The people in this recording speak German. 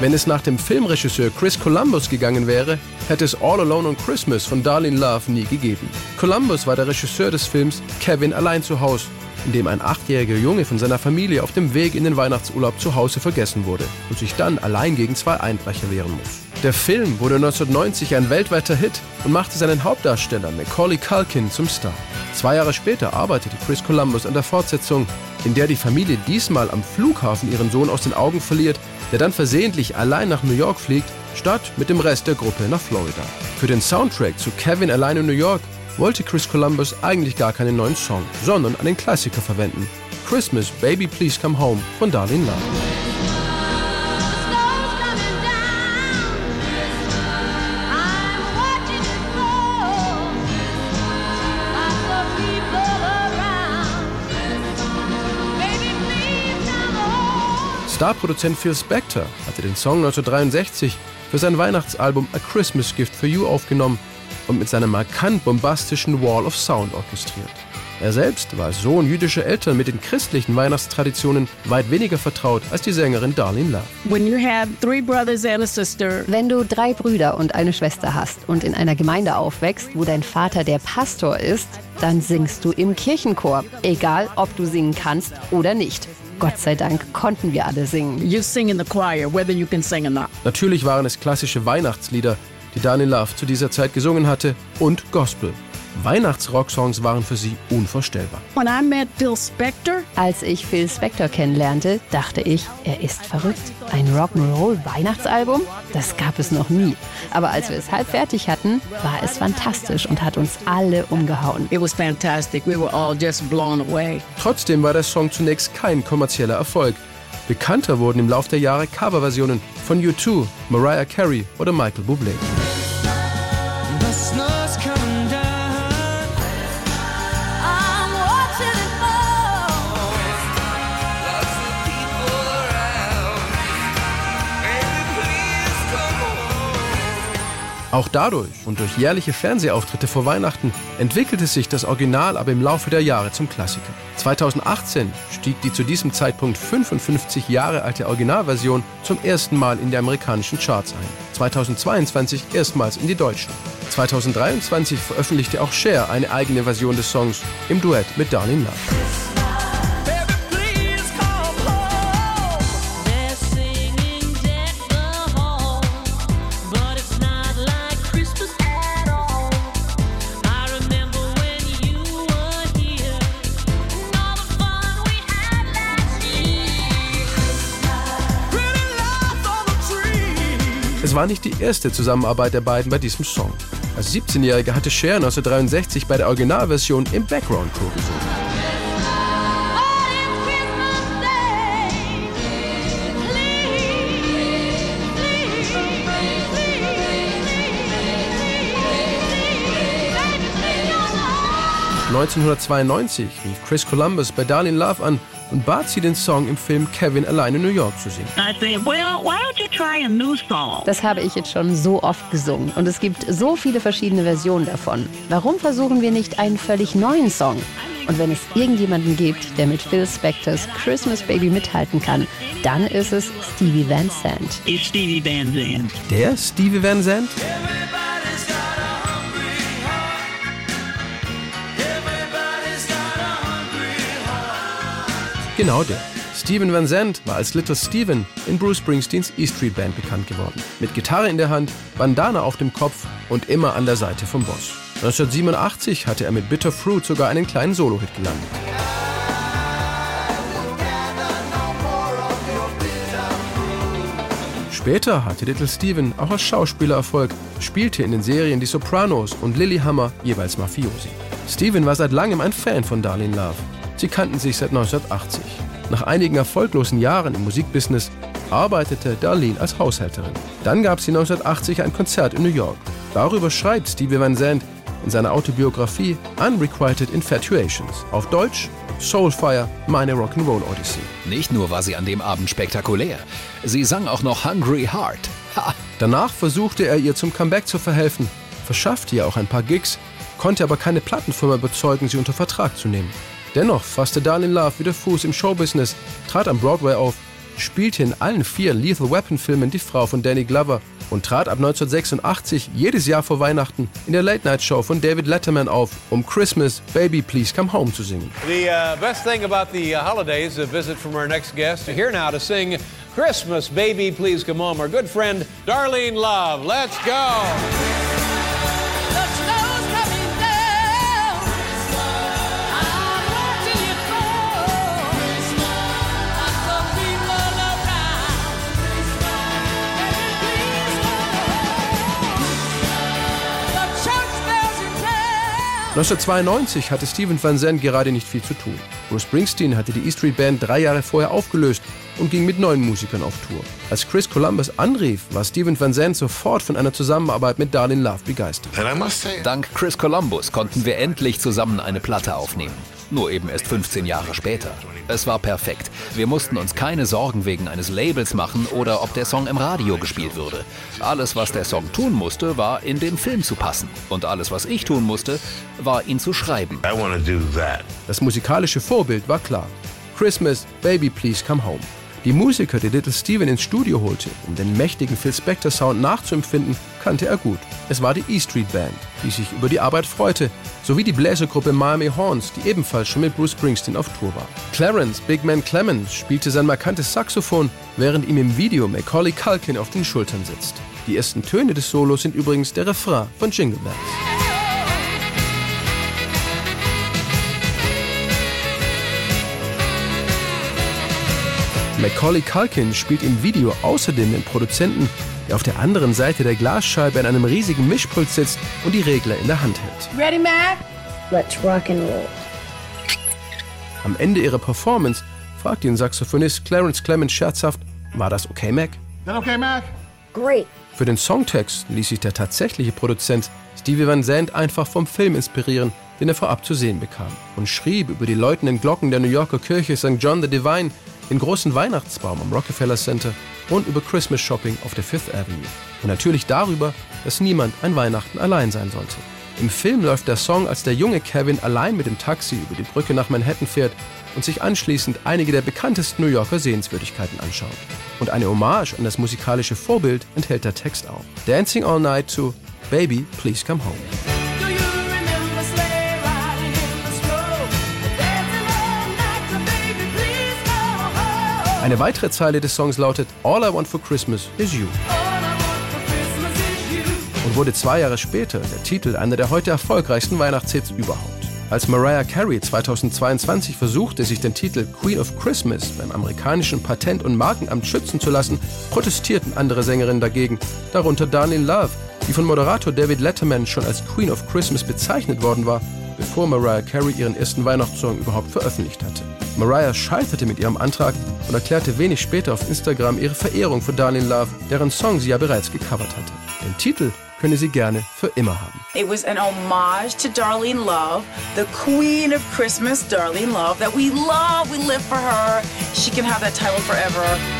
Wenn es nach dem Filmregisseur Chris Columbus gegangen wäre, hätte es All Alone on Christmas von Darlene Love nie gegeben. Columbus war der Regisseur des Films Kevin allein zu Hause, in dem ein achtjähriger Junge von seiner Familie auf dem Weg in den Weihnachtsurlaub zu Hause vergessen wurde und sich dann allein gegen zwei Einbrecher wehren muss. Der Film wurde 1990 ein weltweiter Hit und machte seinen Hauptdarsteller Macaulay Culkin zum Star. Zwei Jahre später arbeitete Chris Columbus an der Fortsetzung, in der die Familie diesmal am Flughafen ihren Sohn aus den Augen verliert, der dann versehentlich allein nach New York fliegt, statt mit dem Rest der Gruppe nach Florida. Für den Soundtrack zu Kevin allein in New York wollte Chris Columbus eigentlich gar keinen neuen Song, sondern einen Klassiker verwenden. Christmas Baby Please Come Home von Darlene Love. Starproduzent Phil Spector hatte den Song 1963 für sein Weihnachtsalbum A Christmas Gift for You aufgenommen und mit seinem markant bombastischen Wall of Sound orchestriert. Er selbst war als Sohn jüdischer Eltern mit den christlichen Weihnachtstraditionen weit weniger vertraut als die Sängerin Darlene Love. Wenn du drei Brüder und eine Schwester hast und in einer Gemeinde aufwächst, wo dein Vater der Pastor ist, dann singst du im Kirchenchor, egal ob du singen kannst oder nicht. Gott sei Dank konnten wir alle singen. You sing in the choir, whether you can sing or not. Natürlich waren es klassische Weihnachtslieder, die Daniel Love zu dieser Zeit gesungen hatte, und Gospel. Weihnachtsrocksongs waren für sie unvorstellbar. Als ich Phil Spector kennenlernte, dachte ich, er ist verrückt. Ein Rock'n'Roll-Weihnachtsalbum? Das gab es noch nie. Aber als wir es halb fertig hatten, war es fantastisch und hat uns alle umgehauen. It was fantastic. We were all just blown away. Trotzdem war der Song zunächst kein kommerzieller Erfolg. Bekannter wurden im Laufe der Jahre Coverversionen von U2, Mariah Carey oder Michael Bublé. Auch dadurch und durch jährliche Fernsehauftritte vor Weihnachten entwickelte sich das Original aber im Laufe der Jahre zum Klassiker. 2018 stieg die zu diesem Zeitpunkt 55 Jahre alte Originalversion zum ersten Mal in die amerikanischen Charts ein. 2022 erstmals in die deutschen. 2023 veröffentlichte auch Cher eine eigene Version des Songs im Duett mit Darlene Love. Es war nicht die erste Zusammenarbeit der beiden bei diesem Song. Als 17-Jähriger hatte Cher 1963 bei der Originalversion im Background-Chor gesungen. ...1992 rief Chris Columbus bei Darlene Love an und bat sie, den Song im Film Kevin allein in New York zu singen. Das habe ich jetzt schon so oft gesungen und es gibt so viele verschiedene Versionen davon. Warum versuchen wir nicht einen völlig neuen Song? Und wenn es irgendjemanden gibt, der mit Phil Spectors Christmas Baby mithalten kann, dann ist es Stevie Van Zandt. Stevie Van Zandt. Der Stevie Van Zandt? Genau der. Steven Van Zandt war als Little Steven in Bruce Springsteens E Street Band bekannt geworden. Mit Gitarre in der Hand, Bandana auf dem Kopf und immer an der Seite vom Boss. 1987 hatte er mit Bitter Fruit sogar einen kleinen Solo-Hit gelandet. Später hatte Little Steven auch als Schauspieler Erfolg, spielte in den Serien Die Sopranos und Lilyhammer jeweils Mafiosi. Steven war seit langem ein Fan von Darlene Love. Sie kannten sich seit 1980. Nach einigen erfolglosen Jahren im Musikbusiness arbeitete Darlene als Haushälterin. Dann gab sie 1980 ein Konzert in New York. Darüber schreibt Stevie Van Zandt in seiner Autobiografie Unrequited Infatuations. Auf Deutsch Soulfire, meine Rock'n'Roll Odyssey. Nicht nur war sie an dem Abend spektakulär, sie sang auch noch Hungry Heart. Ha. Danach versuchte er ihr zum Comeback zu verhelfen, verschaffte ihr auch ein paar Gigs, konnte aber keine Plattenfirma überzeugen, sie unter Vertrag zu nehmen. Dennoch fasste Darlene Love wieder Fuß im Showbusiness, trat am Broadway auf, spielte in allen vier Lethal Weapon-Filmen die Frau von Danny Glover und trat ab 1986 jedes Jahr vor Weihnachten in der Late-Night-Show von David Letterman auf, um Christmas Baby Please Come Home zu singen. The uh, best thing about the uh, holidays, a visit from our next guest. Here now to sing Christmas Baby Please Come Home, our good friend Darlene Love. Let's go. 1992 hatte Steven Van Zandt gerade nicht viel zu tun. Bruce Springsteen hatte die E Street Band drei Jahre vorher aufgelöst und ging mit neuen Musikern auf Tour. Als Chris Columbus anrief, war Steven Van Zandt sofort von einer Zusammenarbeit mit Darlene Love begeistert. Dank Chris Columbus konnten wir endlich zusammen eine Platte aufnehmen. Nur eben erst 15 Jahre später. Es war perfekt. Wir mussten uns keine Sorgen wegen eines Labels machen oder ob der Song im Radio gespielt würde. Alles, was der Song tun musste, war in den Film zu passen. Und alles, was ich tun musste, war ihn zu schreiben. Das musikalische Vorbild war klar. Christmas, Baby Please Come Home. Die Musiker, die Little Steven ins Studio holte, um den mächtigen Phil Spector Sound nachzuempfinden, kannte er gut. Es war die E Street Band, die sich über die Arbeit freute, sowie die Bläsergruppe Miami Horns, die ebenfalls schon mit Bruce Springsteen auf Tour war. Clarence Big Man Clemens spielte sein markantes Saxophon, während ihm im Video Macaulay Culkin auf den Schultern sitzt. Die ersten Töne des Solos sind übrigens der Refrain von Jingle Bells. Macaulay Culkin spielt im Video außerdem den Produzenten, der auf der anderen Seite der Glasscheibe an einem riesigen Mischpult sitzt und die Regler in der Hand hält. Ready, Mac? Let's rock and roll. Am Ende ihrer Performance fragt ihn Saxophonist Clarence Clemens scherzhaft, war das okay, Mac? That okay, Mac? Great. Für den Songtext ließ sich der tatsächliche Produzent Stevie Van Zandt einfach vom Film inspirieren, den er vorab zu sehen bekam, und schrieb über die läutenden Glocken der New Yorker Kirche St. John the Divine, den großen Weihnachtsbaum am Rockefeller Center und über Christmas Shopping auf der Fifth Avenue. Und natürlich darüber, dass niemand ein Weihnachten allein sein sollte. Im Film läuft der Song, als der junge Kevin allein mit dem Taxi über die Brücke nach Manhattan fährt und sich anschließend einige der bekanntesten New Yorker Sehenswürdigkeiten anschaut. Und eine Hommage an das musikalische Vorbild enthält der Text auch. Dancing All Night to Baby, Please Come Home. Eine weitere Zeile des Songs lautet All I Want for Christmas is You und wurde zwei Jahre später der Titel einer der heute erfolgreichsten Weihnachtshits überhaupt. Als Mariah Carey 2022 versuchte, sich den Titel Queen of Christmas beim amerikanischen Patent- und Markenamt schützen zu lassen, protestierten andere Sängerinnen dagegen, darunter Darlene Love, die von Moderator David Letterman schon als Queen of Christmas bezeichnet worden war, bevor Mariah Carey ihren ersten Weihnachtssong überhaupt veröffentlicht hatte. Mariah scheiterte mit ihrem Antrag und erklärte wenig später auf Instagram ihre Verehrung für Darlene Love, deren Song sie ja bereits gecovert hatte. Den Titel könne sie gerne für immer haben. It was an homage to Darlene Love, the queen of Christmas, Darlene Love, that we love. We live for her. She can have that title forever.